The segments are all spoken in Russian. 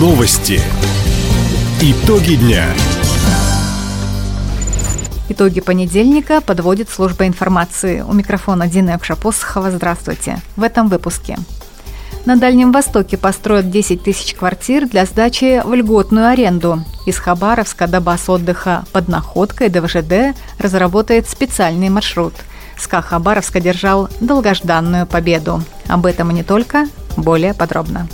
Новости. Итоги дня. Итоги понедельника подводит служба информации. У микрофона Дина Якшапосхова. Здравствуйте. В этом выпуске. На Дальнем Востоке построят 10 тысяч квартир для сдачи в льготную аренду. Из Хабаровска до баз отдыха под Находкой ДВЖД разработает специальный маршрут. СКА Хабаровск одержал долгожданную победу. Об этом и не только, более подробно.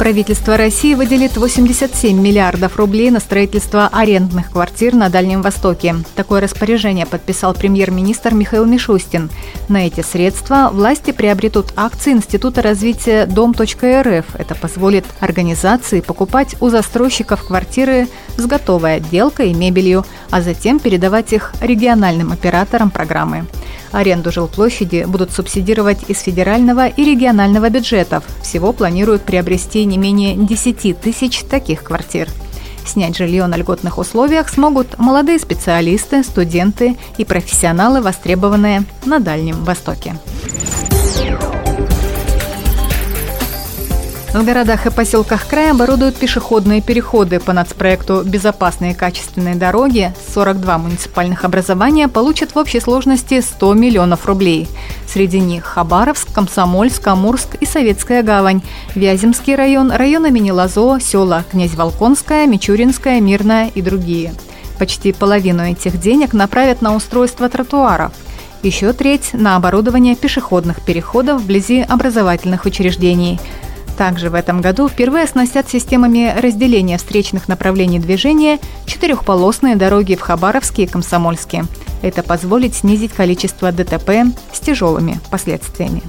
Правительство России выделит 87 миллиардов рублей на строительство арендных квартир на Дальнем Востоке. Такое распоряжение подписал премьер-министр Михаил Мишустин. На эти средства власти приобретут акции Института развития Дом.рф. Это позволит организации покупать у застройщиков квартиры с готовой отделкой и мебелью, а затем передавать их региональным операторам программы. Аренду жилплощади будут субсидировать из федерального и регионального бюджетов. Всего планируют приобрести не менее 10 тысяч таких квартир. Снять жилье на льготных условиях смогут молодые специалисты, студенты и профессионалы, востребованные на Дальнем Востоке. В городах и поселках края оборудуют пешеходные переходы по нацпроекту «Безопасные и качественные дороги». 42 муниципальных образования получат в общей сложности 100 миллионов рублей. Среди них Хабаровск, Комсомольск, Амурск и Советская гавань, Вяземский район, район имени Лазо, села Князь Волконская, Мичуринская, Мирная и другие. Почти половину этих денег направят на устройство тротуаров – еще треть – на оборудование пешеходных переходов вблизи образовательных учреждений – также в этом году впервые оснастят системами разделения встречных направлений движения четырехполосные дороги в Хабаровске и Комсомольске. Это позволит снизить количество ДТП с тяжелыми последствиями.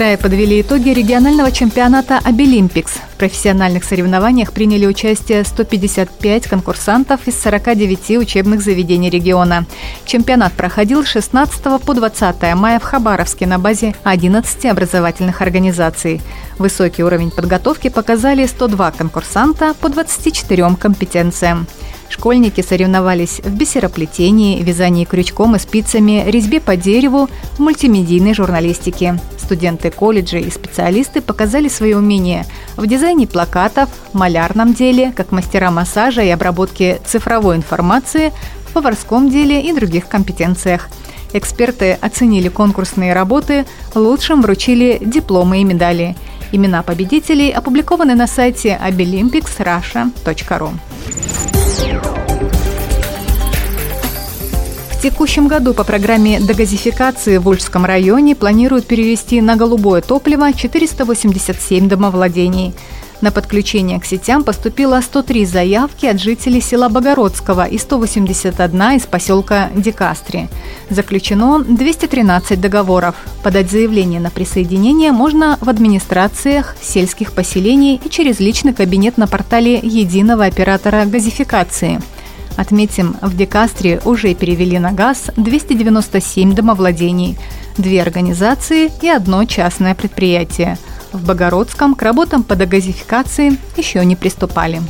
В крае подвели итоги регионального чемпионата «Обилимпикс». В профессиональных соревнованиях приняли участие 155 конкурсантов из 49 учебных заведений региона. Чемпионат проходил с 16 по 20 мая в Хабаровске на базе 11 образовательных организаций. Высокий уровень подготовки показали 102 конкурсанта по 24 компетенциям. Школьники соревновались в бисероплетении, вязании крючком и спицами, резьбе по дереву, мультимедийной журналистике. Студенты колледжей и специалисты показали свои умения в дизайне плакатов, малярном деле, как мастера массажа и обработки цифровой информации, в поварском деле и других компетенциях. Эксперты оценили конкурсные работы, лучшим вручили дипломы и медали. Имена победителей опубликованы на сайте abilimpicsrussia.ru. В текущем году по программе дегазификации в Ульском районе планируют перевести на голубое топливо 487 домовладений. На подключение к сетям поступило 103 заявки от жителей села Богородского и 181 из поселка Декастри. Заключено 213 договоров. Подать заявление на присоединение можно в администрациях сельских поселений и через личный кабинет на портале единого оператора газификации – Отметим, в Декастре уже перевели на газ 297 домовладений, две организации и одно частное предприятие. В Богородском к работам по дегазификации еще не приступали.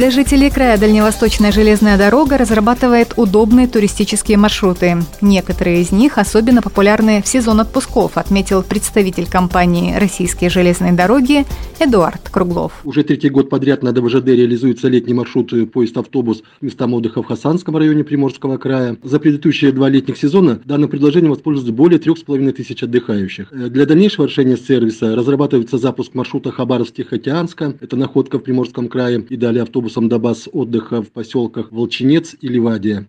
Для жителей края Дальневосточная железная дорога разрабатывает удобные туристические маршруты. Некоторые из них особенно популярны в сезон отпусков, отметил представитель компании «Российские железные дороги» Эдуард Круглов. Уже третий год подряд на ДВЖД реализуется летний маршрут поезд-автобус местам отдыха в Хасанском районе Приморского края. За предыдущие два летних сезона данным предложением воспользуются более трех с половиной тысяч отдыхающих. Для дальнейшего решения сервиса разрабатывается запуск маршрута Хабаровск-Тихоокеанска, это находка в Приморском крае, и далее автобус автобусом до баз отдыха в поселках Волчинец и Ливадия.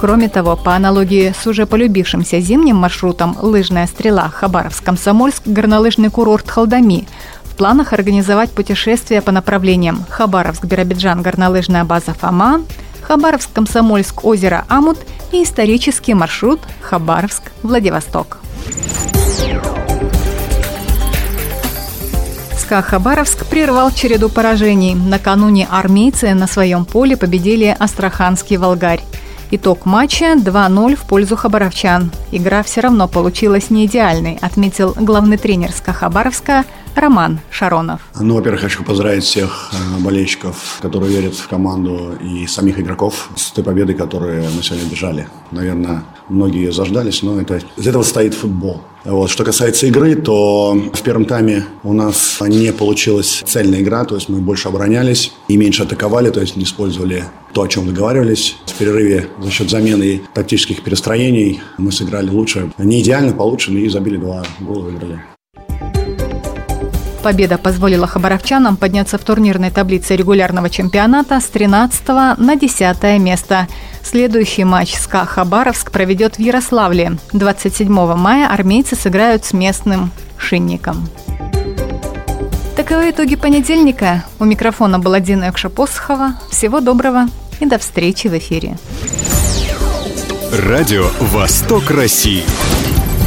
Кроме того, по аналогии с уже полюбившимся зимним маршрутом «Лыжная стрела» Хабаровск-Комсомольск, горнолыжный курорт Халдами в планах организовать путешествия по направлениям Хабаровск-Биробиджан, горнолыжная база «Фома», Хабаровск-Комсомольск, озеро Амут и исторический маршрут Хабаровск-Владивосток. ЦСКА Хабаровск прервал череду поражений. Накануне армейцы на своем поле победили Астраханский «Волгарь». Итог матча 2-0 в пользу хабаровчан. Игра все равно получилась не идеальной, отметил главный тренер СКА Хабаровска Роман Шаронов. Ну, во-первых, хочу поздравить всех э, болельщиков, которые верят в команду и самих игроков с той победой, которую мы сегодня держали. Наверное, многие заждались, но это, из этого стоит футбол. Вот. Что касается игры, то в первом тайме у нас не получилась цельная игра, то есть мы больше оборонялись и меньше атаковали, то есть не использовали то, о чем договаривались. В перерыве за счет замены тактических перестроений мы сыграли лучше. Не идеально, получше, но и забили два гола, выиграли. Победа позволила хабаровчанам подняться в турнирной таблице регулярного чемпионата с 13 на 10 место. Следующий матч СКА Хабаровск проведет в Ярославле. 27 мая армейцы сыграют с местным «Шинником». Таковы итоги понедельника. У микрофона была Дина Экша-Посохова. Всего доброго и до встречи в эфире. Радио «Восток России».